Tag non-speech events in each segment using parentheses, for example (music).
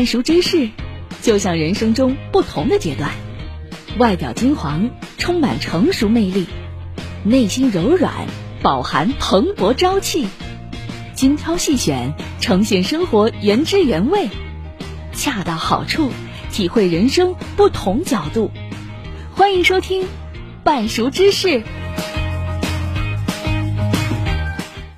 半熟芝士，就像人生中不同的阶段，外表金黄，充满成熟魅力，内心柔软，饱含蓬勃朝气，精挑细选，呈现生活原汁原味，恰到好处，体会人生不同角度。欢迎收听半熟芝士。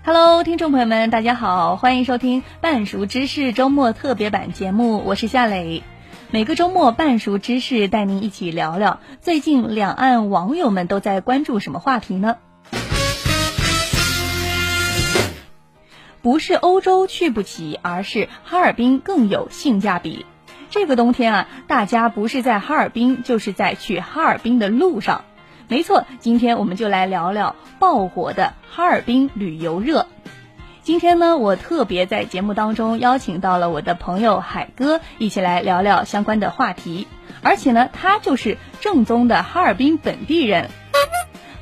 Hello，听众朋友们，大家好，欢迎收听半熟芝士周末特别版节目，我是夏磊。每个周末，半熟芝士带您一起聊聊最近两岸网友们都在关注什么话题呢？不是欧洲去不起，而是哈尔滨更有性价比。这个冬天啊，大家不是在哈尔滨，就是在去哈尔滨的路上。没错，今天我们就来聊聊爆火的哈尔滨旅游热。今天呢，我特别在节目当中邀请到了我的朋友海哥，一起来聊聊相关的话题。而且呢，他就是正宗的哈尔滨本地人。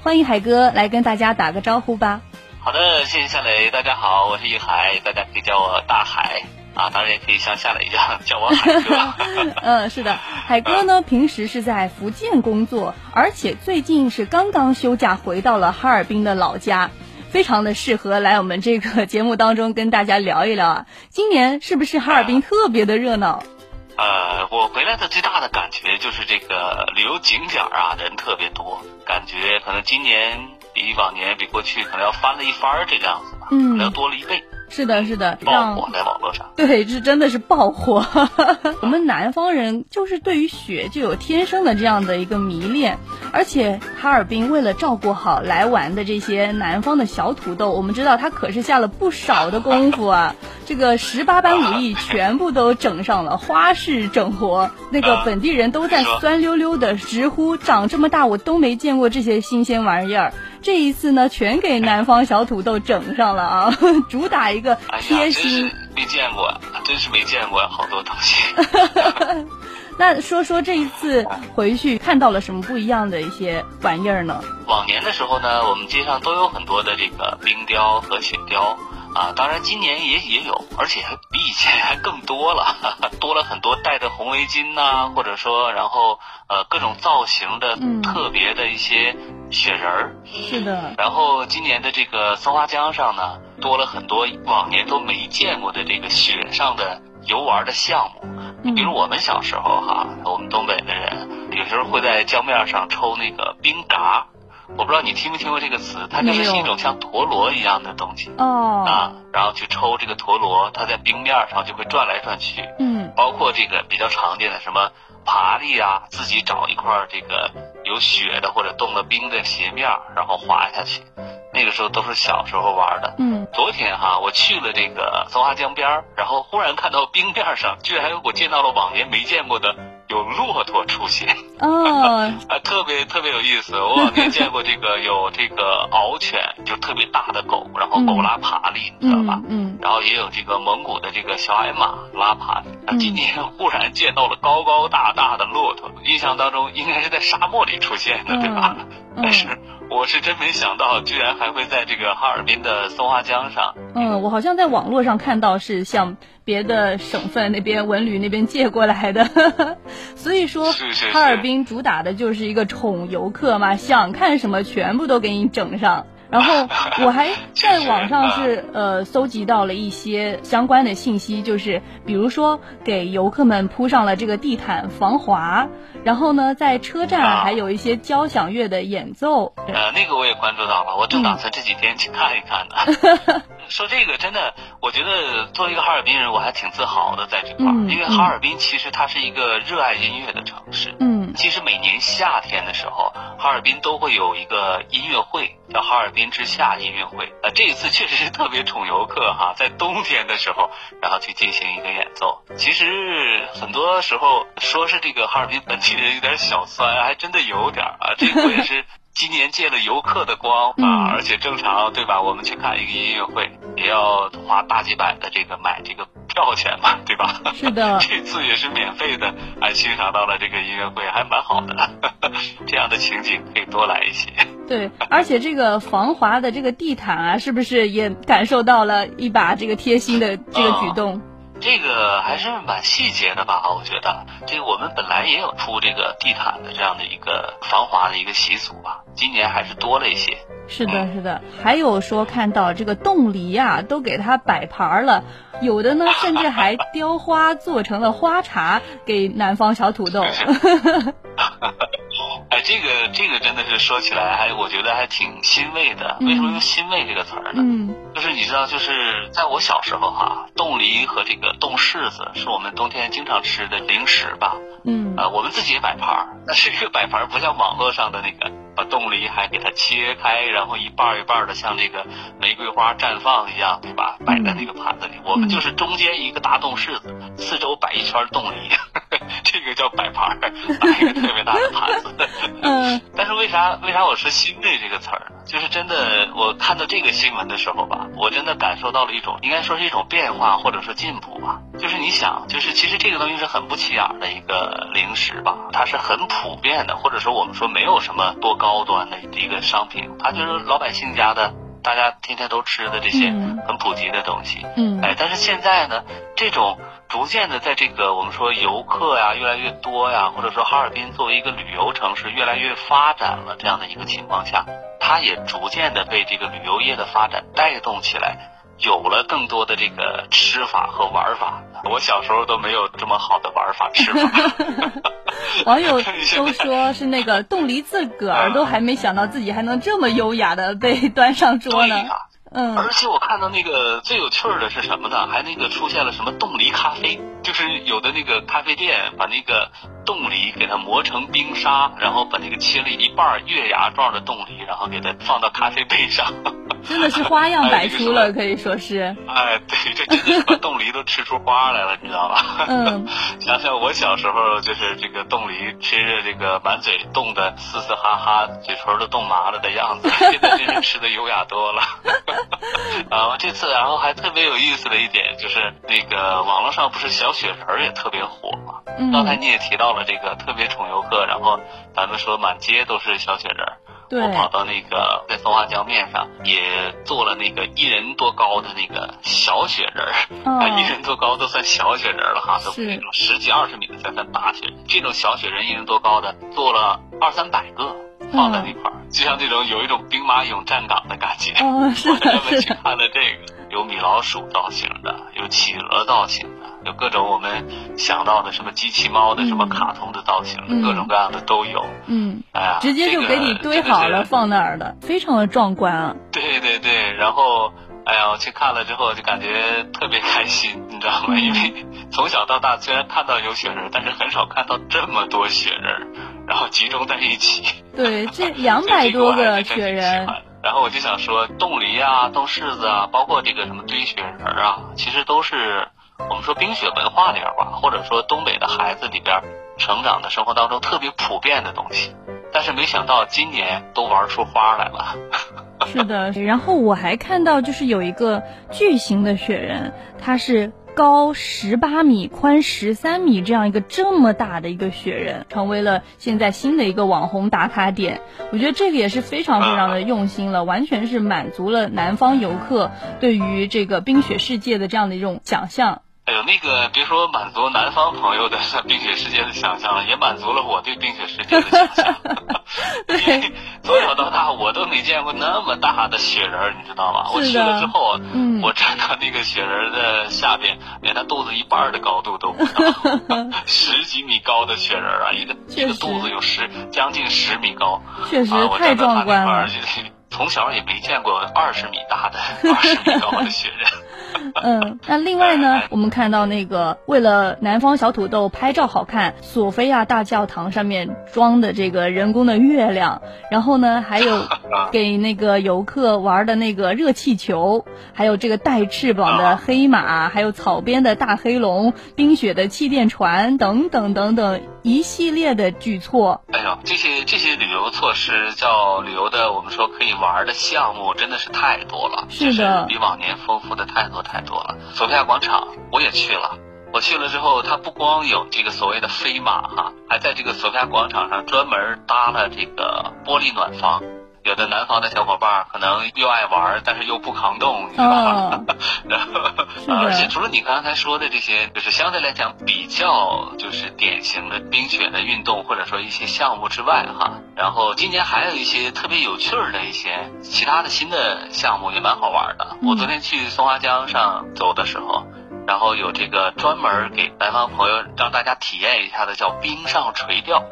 欢迎海哥来跟大家打个招呼吧。好的，谢谢夏雷，大家好，我是玉海，大家可以叫我大海。啊，当然也可以像夏磊一样叫我海哥。(laughs) 嗯，是的，海哥呢，平时是在福建工作，而且最近是刚刚休假回到了哈尔滨的老家，非常的适合来我们这个节目当中跟大家聊一聊啊。今年是不是哈尔滨特别的热闹？呃，我回来的最大的感觉就是这个旅游景点啊，人特别多，感觉可能今年比往年比过去可能要翻了一番这个样子吧，嗯，可能要多了一倍。是的，是的，爆火在网络上。对，这真的是爆火。(laughs) 我们南方人就是对于雪就有天生的这样的一个迷恋，而且哈尔滨为了照顾好来玩的这些南方的小土豆，我们知道他可是下了不少的功夫啊。这个十八般武艺全部都整上了，花式整活，那个本地人都在酸溜溜的直呼：长这么大我都没见过这些新鲜玩意儿。这一次呢，全给南方小土豆整上了啊！(laughs) 主打一个贴心，哎、没见过，真是没见过好多东西。(laughs) 那说说这一次回去看到了什么不一样的一些玩意儿呢？往年的时候呢，我们街上都有很多的这个冰雕和雪雕。啊，当然今年也也有，而且还比以前还更多了，哈哈，多了很多戴的红围巾呐、啊，或者说，然后呃各种造型的特别的一些雪人儿、嗯。是的。然后今年的这个松花江上呢，多了很多往年都没见过的这个雪上的游玩的项目。你比如我们小时候哈，我们东北的人有时候会在江面上抽那个冰嘎。我不知道你听没听过这个词，它就是一种像陀螺一样的东西哦啊，然后去抽这个陀螺，它在冰面上就会转来转去。嗯，包括这个比较常见的什么爬犁啊，自己找一块这个有雪的或者冻了冰的斜面，然后滑下去。那个时候都是小时候玩的。嗯，昨天哈，我去了这个松花江边，然后忽然看到冰面上居然我见到了往年没见过的。有骆驼出现哦，(laughs) 啊，特别特别有意思。我往年见过这个有这个獒犬，就特别大的狗，然后狗拉爬犁，你知道吧？嗯。然后也有这个蒙古的这个小矮马拉爬犁。啊，今年忽然见到了高高大大的骆驼，印象当中应该是在沙漠里出现的，对吧？但是我是真没想到，居然还会在这个哈尔滨的松花江上。嗯，我好像在网络上看到是向。别的省份那边文旅那边借过来的，(laughs) 所以说哈尔滨主打的就是一个宠游客嘛，想看什么全部都给你整上。然后我还 (laughs) 在网上是呃搜集到了一些相关的信息，就是比如说给游客们铺上了这个地毯防滑，然后呢在车站还有一些交响乐的演奏。呃，那个我也关注到了，我正打算这几天去看一看呢。(laughs) 嗯说这个真的，我觉得作为一个哈尔滨人，我还挺自豪的在这块儿，嗯，因为哈尔滨其实它是一个热爱音乐的城市。嗯，其实每年夏天的时候，哈尔滨都会有一个音乐会，叫哈尔滨之夏音乐会。呃，这一次确实是特别宠游客哈，(laughs) 在冬天的时候，然后去进行一个演奏。其实很多时候说是这个哈尔滨本地人有点小酸，(laughs) 还真的有点啊。这个也是。今年借了游客的光啊，(laughs) 而且正常对吧？我们去看一个音乐会，也要花大几百的这个买这个票钱嘛，(laughs) 对吧？是的，(laughs) 这次也是免费的，还欣赏到了这个音乐会，还蛮好的。(laughs) 这样的情景可以多来一些。对，而且这个防滑的这个地毯啊，是不是也感受到了一把这个贴心的这个举动？哦这个还是蛮细节的吧？我觉得这个我们本来也有铺这个地毯的这样的一个防滑的一个习俗吧，今年还是多了一些。是的，是的，还有说看到这个冻梨啊，都给它摆盘了，有的呢甚至还雕花做成了花茶给南方小土豆。(laughs) 哎，这个这个真的是说起来还我觉得还挺欣慰的。为什么用欣慰这个词儿呢？嗯，就是你知道，就是在我小时候哈，冻梨和这个冻柿子是我们冬天经常吃的零食吧。嗯，啊，我们自己也摆盘儿，那是一个摆盘儿，不像网络上的那个。把冻梨还给它切开，然后一半一半的像这个玫瑰花绽放一样，对吧？摆在那个盘子里。我们就是中间一个大冻柿子，四周摆一圈冻梨，(laughs) 这个叫摆盘儿，摆一个特别大的盘子。(laughs) 嗯。(laughs) 但是为啥为啥我说“心累”这个词儿呢？就是真的，我看到这个新闻的时候吧，我真的感受到了一种，应该说是一种变化或者说进步吧。就是你想，就是其实这个东西是很不起眼的一个零食吧，它是很普遍的，或者说我们说没有什么多高端的一个商品，它就是老百姓家的，大家天天都吃的这些很普及的东西。嗯。哎，但是现在呢，这种逐渐的在这个我们说游客呀越来越多呀，或者说哈尔滨作为一个旅游城市越来越发展了这样的一个情况下，它也逐渐的被这个旅游业的发展带动起来。有了更多的这个吃法和玩法，我小时候都没有这么好的玩法吃法。(laughs) 网友都说是那个冻梨自个儿都还没想到自己还能这么优雅的被端上桌呢。嗯，而且我看到那个最有趣儿的是什么呢？还那个出现了什么冻梨咖啡，就是有的那个咖啡店把那个冻梨给它磨成冰沙，然后把那个切了一半月牙状的冻梨，然后给它放到咖啡杯上。(laughs) 真的是花样百出了，可以说是。哎，对，这真的是把冻梨都吃出花来了，你知道吧？嗯。(laughs) 想想我小时候，就是这个冻梨吃着这个满嘴冻的嘶嘶哈哈，嘴唇都冻麻了的样子，(laughs) 现在真是吃的优雅多了。啊，这次然后还特别有意思的一点就是，那个网络上不是小雪人儿也特别火嘛？嗯。刚才你也提到了这个特别宠游客，然后咱们说满街都是小雪人。我跑到那个在松花江面上也做了那个一人多高的那个小雪人儿，哦、(laughs) 啊，一人多高都算小雪人了哈，都是那种十几二十米的才算大雪人。这种小雪人一人多高的做了二三百个。放在那块儿，嗯、就像这种有一种兵马俑站岗的感觉。我专门去看了这个，有米老鼠造型的，有企鹅造型的，有各种我们想到的什么机器猫的、嗯、什么卡通的造型，嗯、各种各样的都有。嗯，哎呀，直接就给你堆好了放那儿的，非常的壮观啊。对对对，然后哎呀，我去看了之后就感觉特别开心，你知道吗？嗯、因为从小到大虽然看到有雪人，但是很少看到这么多雪人。然后集中在一起，对，(laughs) 这两百多个雪人。然后我就想说，冻梨啊，冻柿子啊，包括这个什么堆雪人啊，其实都是我们说冰雪文化里边吧，或者说东北的孩子里边成长的生活当中特别普遍的东西。但是没想到今年都玩出花来了。(laughs) 是的，然后我还看到就是有一个巨型的雪人，它是。高十八米，宽十三米，这样一个这么大的一个雪人，成为了现在新的一个网红打卡点。我觉得这个也是非常非常的用心了，完全是满足了南方游客对于这个冰雪世界的这样的一种想象。哎呦，那个别说满足南方朋友的冰雪世界的想象了，也满足了我对冰雪世界的想象。(laughs) 对，从小到大我都没见过那么大的雪人，你知道吗？我去了之后，嗯、我站到那个雪人的下边，连他肚子一半的高度都不到，(laughs) 十几米高的雪人啊，一个一个肚子有十将近十米高，确实太壮观了。从小也没见过二十米大的、二十米高的雪人。(laughs) 嗯，那另外呢，我们看到那个为了南方小土豆拍照好看，索菲亚大教堂上面装的这个人工的月亮，然后呢，还有给那个游客玩的那个热气球，还有这个带翅膀的黑马，还有草编的大黑龙、冰雪的气垫船等等等等一系列的举措。哎呦，这些这些旅游措施叫旅游的，我们说可以玩的项目真的是太多了，是的，比往年丰富的太多。太多了，索菲亚广场我也去了。我去了之后，它不光有这个所谓的飞马哈，还在这个索菲亚广场上专门搭了这个玻璃暖房。有的南方的小伙伴可能又爱玩，但是又不抗冻，你知道吧？哦、(laughs) 然后，而且除了你刚才说的这些，就是相对来讲比较就是典型的冰雪的运动或者说一些项目之外，哈，然后今年还有一些特别有趣儿的一些其他的新的项目也蛮好玩的。我昨天去松花江上走的时候。然后有这个专门给南方朋友让大家体验一下的，叫冰上垂钓，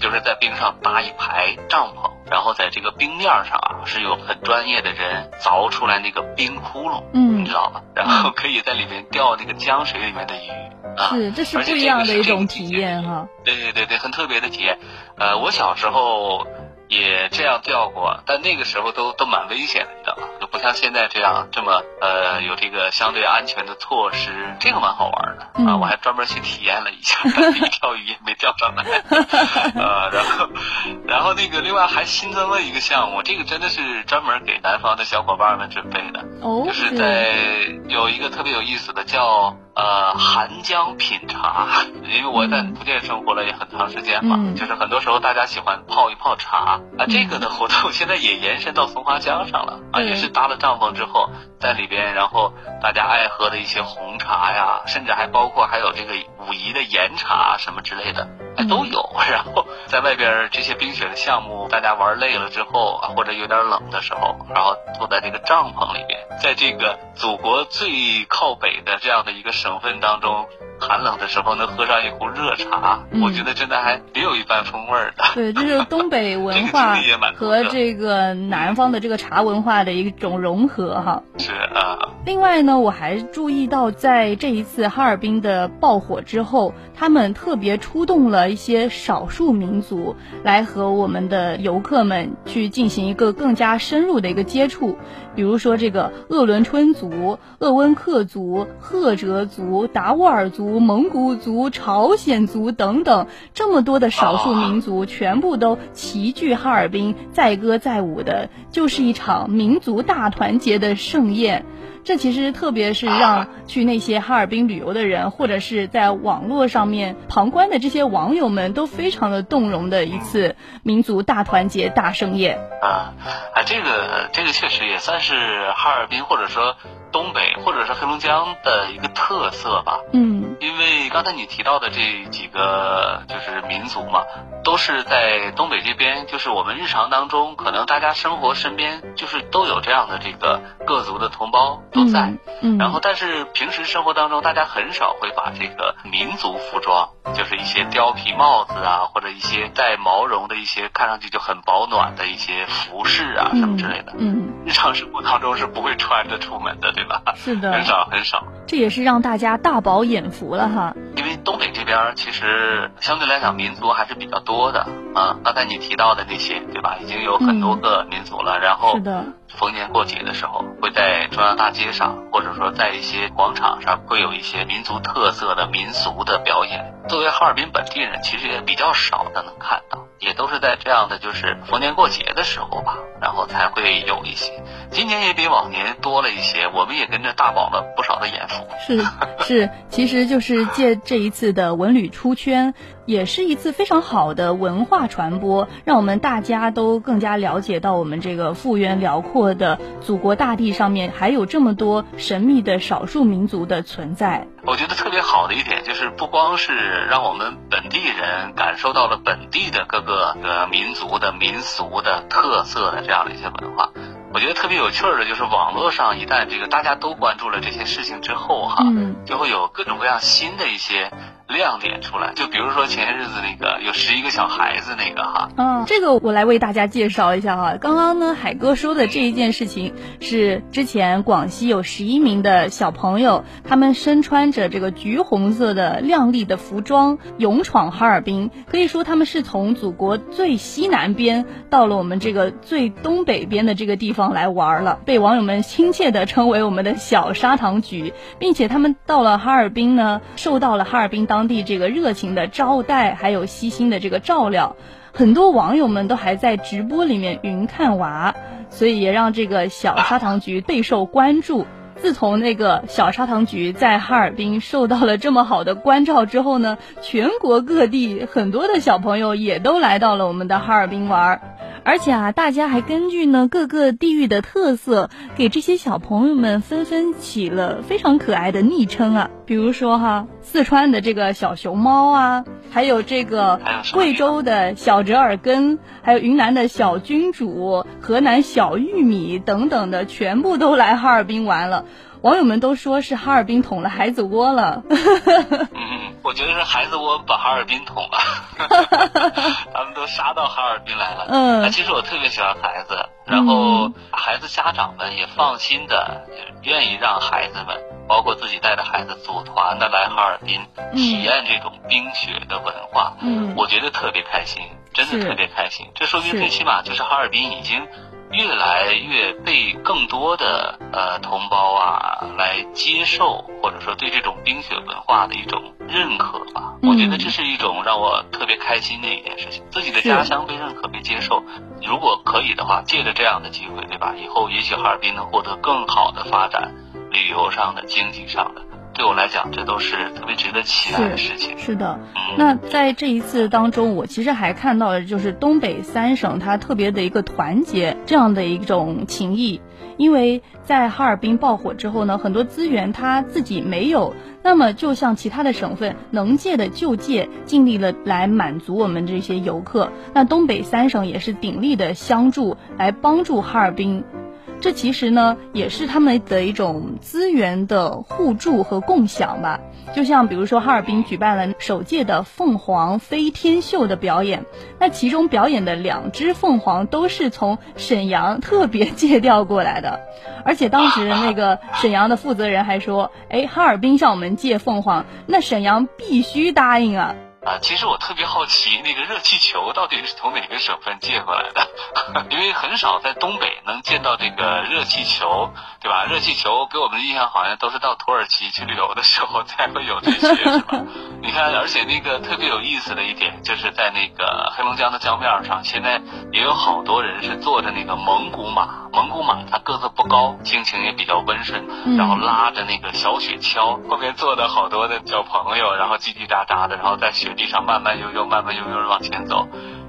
就是在冰上搭一排帐篷，然后在这个冰面上啊，是有很专业的人凿出来那个冰窟窿，嗯，你知道吧？然后可以在里面钓那个江水里面的鱼啊，是，这是不一样的一种体验哈。对对对对，很特别的体验。呃，我小时候也这样钓过，但那个时候都都蛮危险的，你知道吗？就不像现在这样这么呃有这个相对安全的措施，这个蛮好玩的、嗯、啊！我还专门去体验了一下，(laughs) 一条鱼也没钓上来。(laughs) 呃，然后然后那个另外还新增了一个项目，这个真的是专门给南方的小伙伴们准备的，哦，就是在有一个特别有意思的叫呃寒江品茶，因为我在福建生活了也很长时间嘛，嗯、就是很多时候大家喜欢泡一泡茶啊，这个的活动 (laughs) 现在也延伸到松花江上了啊，也是。搭了帐篷之后，在里边，然后大家爱喝的一些红茶呀，甚至还包括还有这个武夷的岩茶什么之类的，哎都有。(laughs) 然后在外边这些冰雪的项目，大家玩累了之后啊，或者有点冷的时候，然后坐在这个帐篷里面，在这个祖国最靠北的这样的一个省份当中。寒冷的时候能喝上一壶热茶，嗯，我觉得真的还别有一番风味的。对，这是东北 (laughs) 文化和这个南方的这个茶文化的一种融合哈。是啊。另外呢，我还注意到，在这一次哈尔滨的爆火之后，他们特别出动了一些少数民族来和我们的游客们去进行一个更加深入的一个接触。比如说这个鄂伦春族、鄂温克族、赫哲族、达斡尔族、蒙古族、朝鲜族等等，这么多的少数民族全部都齐聚哈尔滨，载歌载舞的，就是一场民族大团结的盛宴。这其实特别是让去那些哈尔滨旅游的人，或者是在网络上面旁观的这些网友们都非常的动容的一次民族大团结大盛宴。啊，啊，这个这个确实也算是哈尔滨或者说东北或者是黑龙江的一个特色吧。嗯，因为刚才你提到的这几个就是民族嘛，都是在东北这边，就是我们日常当中可能大家生活身边就是都有这样的这个各族的同胞。都在，嗯，然后但是平时生活当中，大家很少会把这个民族服装，就是一些貂皮帽子啊，或者一些带毛绒的一些看上去就很保暖的一些服饰啊，什么之类的，嗯，日常生活当中是不会穿着出门的，对吧？是的，很少很少。这也是让大家大饱眼福了哈。因为东北这边其实相对来讲民族还是比较多的啊，刚才你提到的那些，对吧？已经有很多个民族了，然后是的。逢年过节的时候，会在中央大街上，或者说在一些广场上，会有一些民族特色的民俗的表演。作为哈尔滨本地人，其实也比较少的能看到，也都是在这样的就是逢年过节的时候吧，然后才会有一些。今年也比往年多了一些，我们也跟着大饱了不少的眼福。是是，其实就是借这一次的文旅出圈，也是一次非常好的文化传播，让我们大家都更加了解到我们这个幅员辽阔的祖国大地上面还有这么多神秘的少数民族的存在。我觉得特别好的一点就是，不光是让我们本地人感受到了本地的各个呃民族的民俗的特色的这样的一些文化。我觉得特别有趣儿的就是，网络上一旦这个大家都关注了这些事情之后，哈，嗯，就会有各种各样新的一些亮点出来。就比如说前些日子那个有十一个小孩子那个哈，嗯，这个我来为大家介绍一下哈。刚刚呢，海哥说的这一件事情是之前广西有十一名的小朋友，他们身穿着这个橘红色的亮丽的服装，勇闯哈尔滨。可以说他们是从祖国最西南边到了我们这个最东北边的这个地方。来玩了，被网友们亲切的称为我们的小砂糖橘，并且他们到了哈尔滨呢，受到了哈尔滨当当地这个热情的招待，还有悉心的这个照料，很多网友们都还在直播里面云看娃，所以也让这个小砂糖橘备受关注。自从那个小砂糖橘在哈尔滨受到了这么好的关照之后呢，全国各地很多的小朋友也都来到了我们的哈尔滨玩。而且啊，大家还根据呢各个地域的特色，给这些小朋友们纷纷起了非常可爱的昵称啊。比如说哈，四川的这个小熊猫啊，还有这个贵州的小折耳根，还有云南的小君主，河南小玉米等等的，全部都来哈尔滨玩了。网友们都说是哈尔滨捅了孩子窝了。嗯，我觉得是孩子窝把哈尔滨捅了。(laughs) 他们都杀到哈尔滨来了。嗯，其实我特别喜欢孩子，然后孩子家长们也放心的，愿意让孩子们，包括自己带着孩子组团的来哈尔滨体验这种冰雪的文化。嗯，我觉得特别开心，真的特别开心。这说明最起码就是哈尔滨已经。越来越被更多的呃同胞啊来接受，或者说对这种冰雪文化的一种认可吧。嗯、我觉得这是一种让我特别开心的一件事情。自己的家乡被认可、被接受，如果可以的话，借着这样的机会，对吧？以后也许哈尔滨能获得更好的发展，旅游上的、经济上的。对我来讲，这都是特别值得期待的事情。是，是的，嗯，那在这一次当中，我其实还看到了就是东北三省它特别的一个团结这样的一种情谊。因为在哈尔滨爆火之后呢，很多资源它自己没有，那么就像其他的省份能借的就借，尽力了来满足我们这些游客。那东北三省也是鼎力的相助，来帮助哈尔滨。这其实呢，也是他们的一种资源的互助和共享吧。就像比如说，哈尔滨举办了首届的凤凰飞天秀的表演，那其中表演的两只凤凰都是从沈阳特别借调过来的，而且当时那个沈阳的负责人还说：“哎，哈尔滨向我们借凤凰，那沈阳必须答应啊。”啊，其实我特别好奇，那个热气球到底是从哪个省份借过来的？(laughs) 因为很少在东北能见到这个热气球，对吧？热气球给我们的印象好像都是到土耳其去旅游的时候才会有这些，是吧？(laughs) 你看，而且那个特别有意思的一点，就是在那个黑龙江的江面上，现在也有好多人是坐着那个蒙古马，蒙古马它个子不高，性情也比较温顺，然后拉着那个小雪橇，后面坐的好多的小朋友，然后叽叽喳喳的，然后在雪。地上慢慢悠悠、慢慢悠悠的往前走，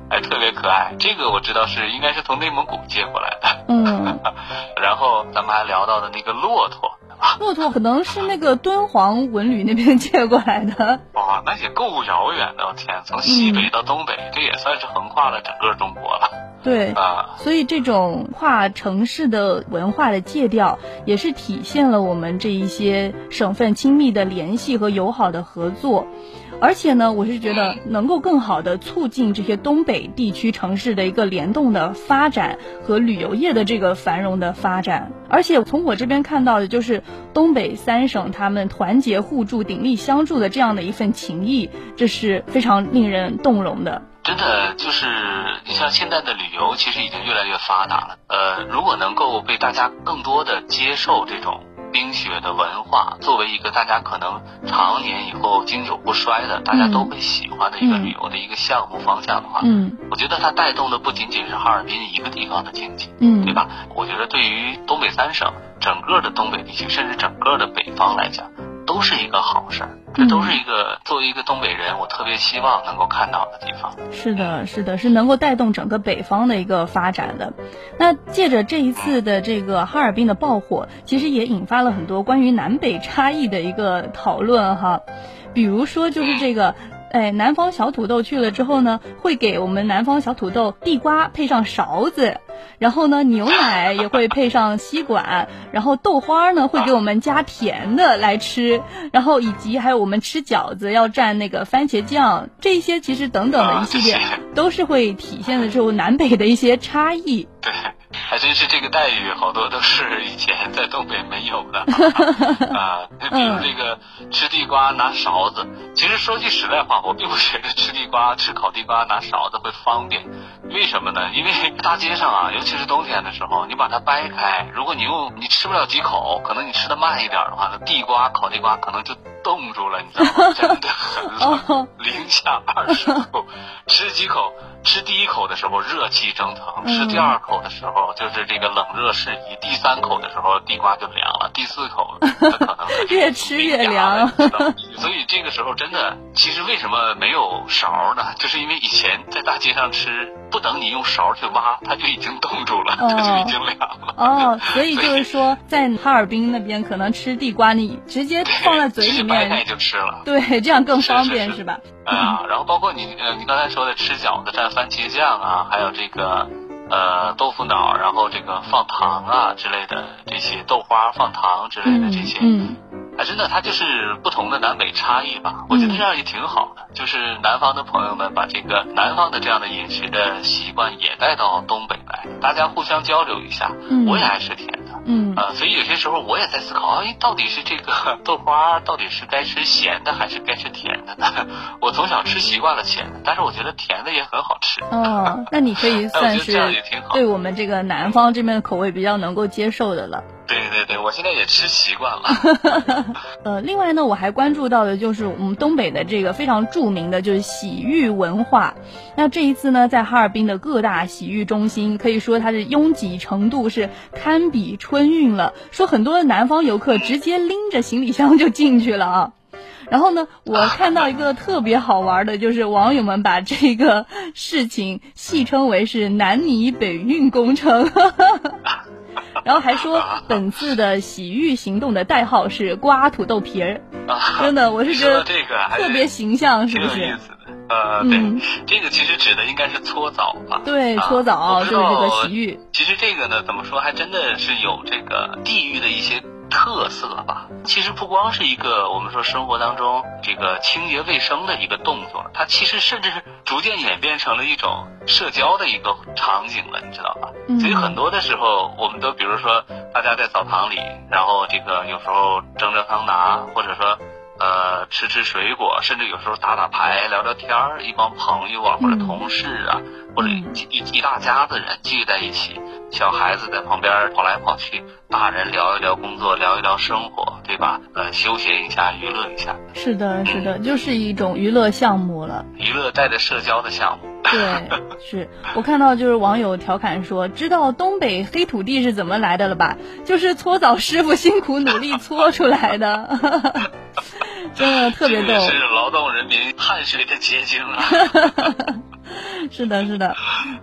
哎，特别可爱。这个我知道是应该是从内蒙古借过来的。嗯。(laughs) 然后咱们还聊到的那个骆驼，骆驼可能是那个敦煌文旅那边 (laughs) 借过来的。哇，那也够遥远的！我天，从西北到东北，嗯、这也算是横跨了整个中国了。对啊，所以这种跨城市的文化的借调，也是体现了我们这一些省份亲密的联系和友好的合作。而且呢，我是觉得能够更好的促进这些东北地区城市的一个联动的发展和旅游业的这个繁荣的发展。而且从我这边看到的，就是东北三省他们团结互助、鼎力相助的这样的一份情谊，这是非常令人动容的。真的就是，你像现在的旅游其实已经越来越发达了。呃，如果能够被大家更多的接受这种。冰雪的文化作为一个大家可能常年以后经久不衰的，大家都会喜欢的一个旅游的一个项目方向的话，嗯，我觉得它带动的不仅仅是哈尔滨一个地方的经济，嗯，对吧？我觉得对于东北三省整个的东北地区，甚至整个的北方来讲，都是一个好事儿。这都是一个作为一个东北人，我特别希望能够看到的地方。是的，是的，是能够带动整个北方的一个发展的。那借着这一次的这个哈尔滨的爆火，其实也引发了很多关于南北差异的一个讨论哈。比如说，就是这个。哎，南方小土豆去了之后呢，会给我们南方小土豆地瓜配上勺子，然后呢，牛奶也会配上吸管，然后豆花呢会给我们加甜的来吃，然后以及还有我们吃饺子要蘸那个番茄酱，这些其实等等的一系列，都是会体现的这种南北的一些差异。对。还真是这个待遇，好多都是以前在东北没有的 (laughs) 啊。就比如这个吃地瓜拿勺子，其实说句实在话，我并不觉得吃地瓜、吃烤地瓜拿勺子会方便。为什么呢？因为大街上啊，尤其是冬天的时候，你把它掰开，如果你用你吃不了几口，可能你吃的慢一点的话，那地瓜、烤地瓜可能就冻住了，你知道吗？真的很冷，零下二十度，吃几口。吃第一口的时候热气蒸腾，吃第二口的时候就是这个冷热适宜，第三口的时候地瓜就凉了，第四口可能 (laughs) 越吃越凉。所以这个时候真的，其实为什么没有勺呢？就是因为以前在大街上吃，不等你用勺去挖，它就已经冻住了，它就已经凉了。(laughs) 哦，所以就是说，在哈尔滨那边可能吃地瓜，你直接放在嘴里面，掰开就吃了。对，这样更方便，是吧？啊，然后包括你呃，你刚才说的吃饺子蘸番茄酱啊，还有这个呃豆腐脑，然后这个放糖啊之类的这些豆花放糖之类的这些。嗯。嗯还真的，它就是不同的南北差异吧。我觉得这样也挺好的，就是南方的朋友们把这个南方的这样的饮食的习惯也带到东北来，大家互相交流一下。我也爱吃甜的，嗯，啊，所以有些时候我也在思考，哎，到底是这个 (laughs) 豆花到底是该吃咸的还是该吃甜的呢？(laughs) 我从小吃习惯了咸的，但是我觉得甜的也很好吃。哦，那你可以 (laughs) 算是对我们这个南方这边的口味比较能够接受的了。对对对，我现在也吃习惯了。(laughs) 呃，另外呢，我还关注到的就是我们东北的这个非常著名的就是洗浴文化。那这一次呢，在哈尔滨的各大洗浴中心，可以说它的拥挤程度是堪比春运了。说很多的南方游客直接拎着行李箱就进去了啊。(laughs) 然后呢，我看到一个特别好玩的，就是网友们把这个事情戏称为是南泥北运工程。(laughs) (laughs) 然后还说本次的洗浴行动的代号是刮土豆皮儿，真的，我是觉得这个特别形象，是不是？呃，对，这个其实指的应该是搓澡吧？对，搓澡就是这个洗浴。其实这个呢，怎么说，还真的是有这个地域的一些。特色吧，其实不光是一个我们说生活当中这个清洁卫生的一个动作，它其实甚至是逐渐演变成了一种社交的一个场景了，你知道吧？所以很多的时候，我们都比如说大家在澡堂里，然后这个有时候蒸蒸桑拿，或者说呃吃吃水果，甚至有时候打打牌、聊聊天儿，一帮朋友啊或者同事啊，或者一一一大家子人聚在一起。小孩子在旁边跑来跑去，大人聊一聊工作，聊一聊生活，对吧？呃，休闲一下，娱乐一下。是的，是的，就是一种娱乐项目了。娱乐带着社交的项目。对，是 (laughs) 我看到就是网友调侃说，知道东北黑土地是怎么来的了吧？就是搓澡师傅辛苦努力搓出来的，(laughs) 真的特别逗。是劳动人民汗水的结晶啊。(laughs) (laughs) 是的，是的，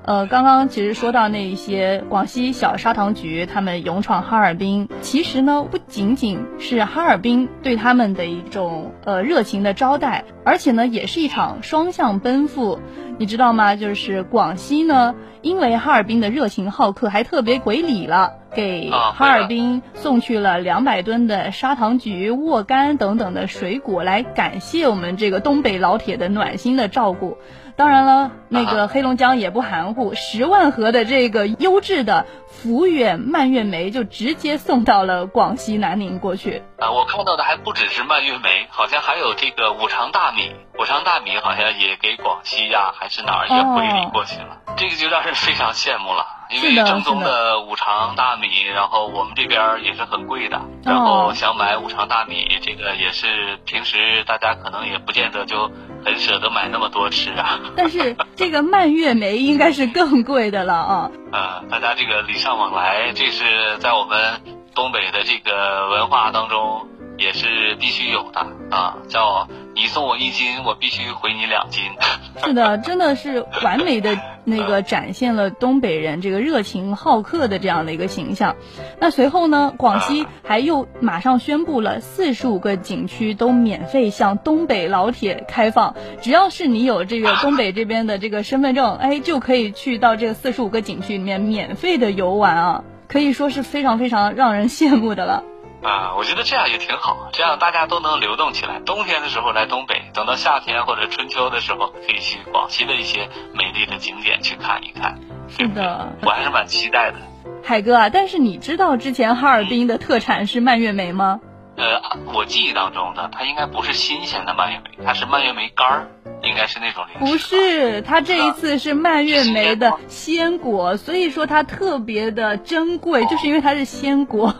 呃，刚刚其实说到那一些广西小砂糖橘，他们勇闯哈尔滨，其实呢不仅仅是哈尔滨对他们的一种呃热情的招待，而且呢也是一场双向奔赴，你知道吗？就是广西呢，因为哈尔滨的热情好客，还特别回礼了，给哈尔滨送去了两百吨的砂糖橘、沃柑等等的水果，来感谢我们这个东北老铁的暖心的照顾。当然了，那个黑龙江也不含糊，十万盒的这个优质的福远蔓越莓就直接送到了广西南宁过去。啊，我看到的还不只是蔓越莓，好像还有这个五常大米，五常大米好像也给广西呀、啊、还是哪儿也回礼过去了，哦、这个就让人非常羡慕了。因为正宗的五常大米，然后我们这边也是很贵的，然后想买五常大米，这个也是平时大家可能也不见得就很舍得买那么多吃啊。(laughs) 但是这个蔓越莓应该是更贵的了啊。呃，大家这个礼尚往来，这是在我们东北的这个文化当中也是必须有的啊，叫你送我一斤，我必须回你两斤。(laughs) 是的，真的是完美的。(laughs) 那个展现了东北人这个热情好客的这样的一个形象。那随后呢，广西还又马上宣布了四十五个景区都免费向东北老铁开放，只要是你有这个东北这边的这个身份证，哎，就可以去到这个四十五个景区里面免费的游玩啊，可以说是非常非常让人羡慕的了。啊，我觉得这样也挺好，这样大家都能流动起来。冬天的时候来东北，等到夏天或者春秋的时候，可以去广西的一些美丽的景点去看一看。是的，我还是蛮期待的。海哥啊，但是你知道之前哈尔滨的特产是蔓越莓吗？呃，我记忆当中的它应该不是新鲜的蔓越莓，它是蔓越莓干儿，应该是那种零食。不是，它这一次是蔓越莓的鲜果，所以说它特别的珍贵，哦、就是因为它是鲜果。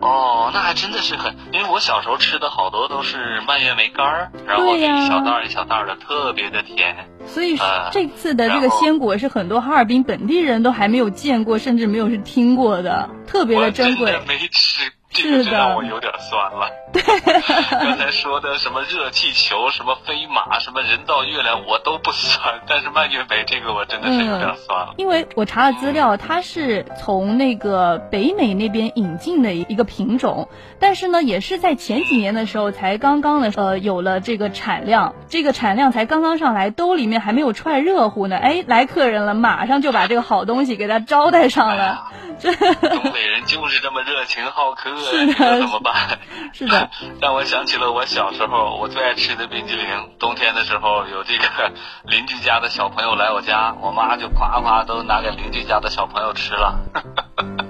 哦，那还还真的是很，因为我小时候吃的好多都是蔓越莓干儿，然后一小袋儿一小袋儿的，特别的甜。所以这次的这个鲜果是很多哈尔滨本地人都还没有见过，甚至没有是听过的，特别的珍贵。我真的没吃。这个就让我有点酸了。对，刚才说的什么热气球、什么飞马、什么人造月亮，我都不酸。但是蔓越莓这个，我真的是有点酸了。嗯、因为我查了资料，它是从那个北美那边引进的一个品种，但是呢，也是在前几年的时候才刚刚的呃有了这个产量，这个产量才刚刚上来，兜里面还没有揣热乎呢。哎，来客人了，马上就把这个好东西给他招待上了。哎东北人就是这么热情好客，是的，怎么办？(laughs) 是的，(laughs) 让我想起了我小时候我最爱吃的冰激凌。冬天的时候，有这个 (laughs) 邻居家的小朋友来我家，我妈就夸夸都拿给邻居家的小朋友吃了。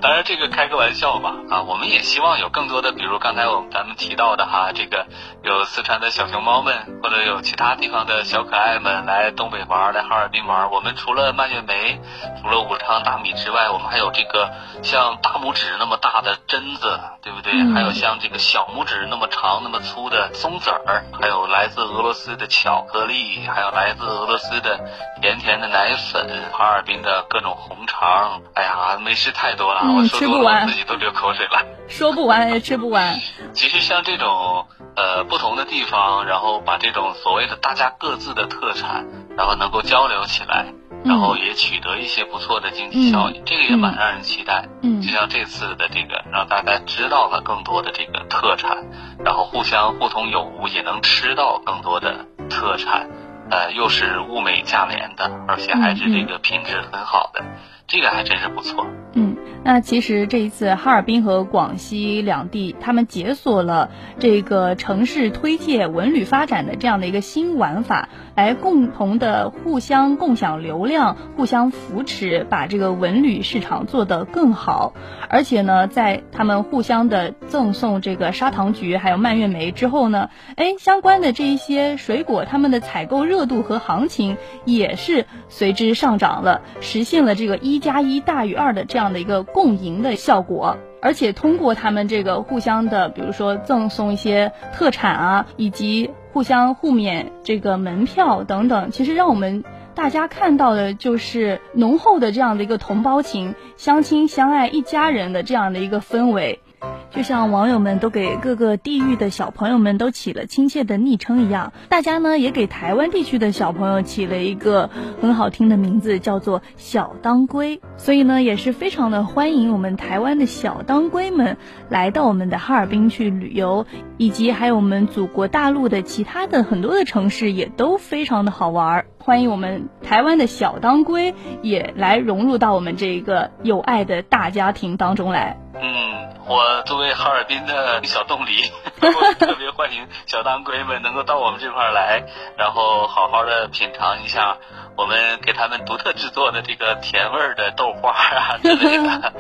当然，这个开个玩笑吧。啊，我们也希望有更多的，比如刚才我们咱们提到的哈，这个有四川的小熊猫们，或者有其他地方的小可爱们来东北玩，来哈尔滨玩。我们除了蔓越莓，除了武昌大米之外，我们还有这个像大拇指那么大的榛子，对不对？嗯、还有像这个小拇指那么长、那么粗的松子儿，还有来自俄罗斯的巧克力，还有来自俄罗斯的甜甜的奶粉，哈尔滨的各种红肠。哎呀，美食太多了。嗯，吃不完，自己都流口水了。说不完也吃不完。(laughs) 其实像这种呃不同的地方，然后把这种所谓的大家各自的特产，然后能够交流起来，然后也取得一些不错的经济效益，嗯、这个也蛮让人期待。嗯，就像这次的这个，让大家知道了更多的这个特产，然后互相互通有无，也能吃到更多的特产，呃，又是物美价廉的，而且还是这个品质很好的，嗯、这个还真是不错。嗯。那其实这一次哈尔滨和广西两地，他们解锁了这个城市推介文旅发展的这样的一个新玩法，来共同的互相共享流量，互相扶持，把这个文旅市场做得更好。而且呢，在他们互相的赠送这个砂糖橘还有蔓越莓之后呢，哎，相关的这一些水果，他们的采购热度和行情也是随之上涨了，实现了这个一加一大于二的这样的一个。共赢的效果，而且通过他们这个互相的，比如说赠送一些特产啊，以及互相互免这个门票等等，其实让我们大家看到的就是浓厚的这样的一个同胞情、相亲相爱一家人的这样的一个氛围。就像网友们都给各个地域的小朋友们都起了亲切的昵称一样，大家呢也给台湾地区的小朋友起了一个很好听的名字，叫做小当归。所以呢，也是非常的欢迎我们台湾的小当归们来到我们的哈尔滨去旅游，以及还有我们祖国大陆的其他的很多的城市也都非常的好玩儿。欢迎我们台湾的小当归也来融入到我们这一个有爱的大家庭当中来。嗯。我作为哈尔滨的小冻梨，我 (laughs) 特别欢迎小当归们能够到我们这块来，然后好好的品尝一下我们给他们独特制作的这个甜味儿的豆花啊 (laughs) 之类的。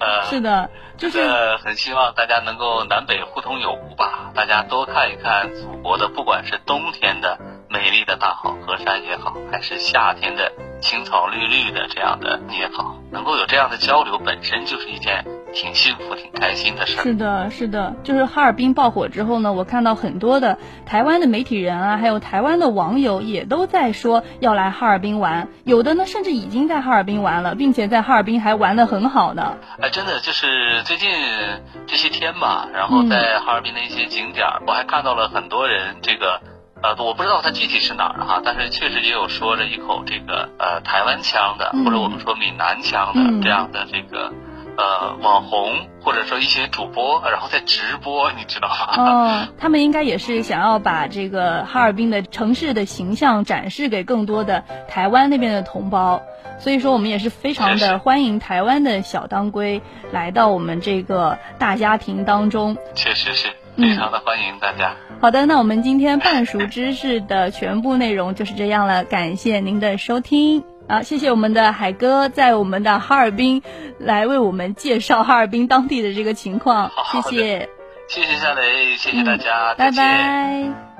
呃，是的，就是很希望大家能够南北互通有无吧，大家多看一看祖国的，不管是冬天的美丽的大好河山也好，还是夏天的青草绿绿的这样的也好，能够有这样的交流，本身就是一件。挺幸福、挺开心的事儿。是的，是的，就是哈尔滨爆火之后呢，我看到很多的台湾的媒体人啊，还有台湾的网友也都在说要来哈尔滨玩，有的呢甚至已经在哈尔滨玩了，并且在哈尔滨还玩得很好呢。哎，真的就是最近这些天吧，然后在哈尔滨的一些景点，嗯、我还看到了很多人这个，呃，我不知道他具体是哪儿哈，但是确实也有说着一口这个呃台湾腔的，嗯、或者我们说闽南腔的、嗯、这样的这个。呃，网红或者说一些主播，然后在直播，你知道吗？(laughs) 哦，他们应该也是想要把这个哈尔滨的城市的形象展示给更多的台湾那边的同胞，所以说我们也是非常的欢迎台湾的小当归来到我们这个大家庭当中。确实是非常的欢迎大家。嗯。好的，那我们今天半熟知识的全部内容就是这样了，感谢您的收听。啊，谢谢我们的海哥在我们的哈尔滨来为我们介绍哈尔滨当地的这个情况，谢谢，谢谢夏雷，谢谢大家，嗯、拜拜。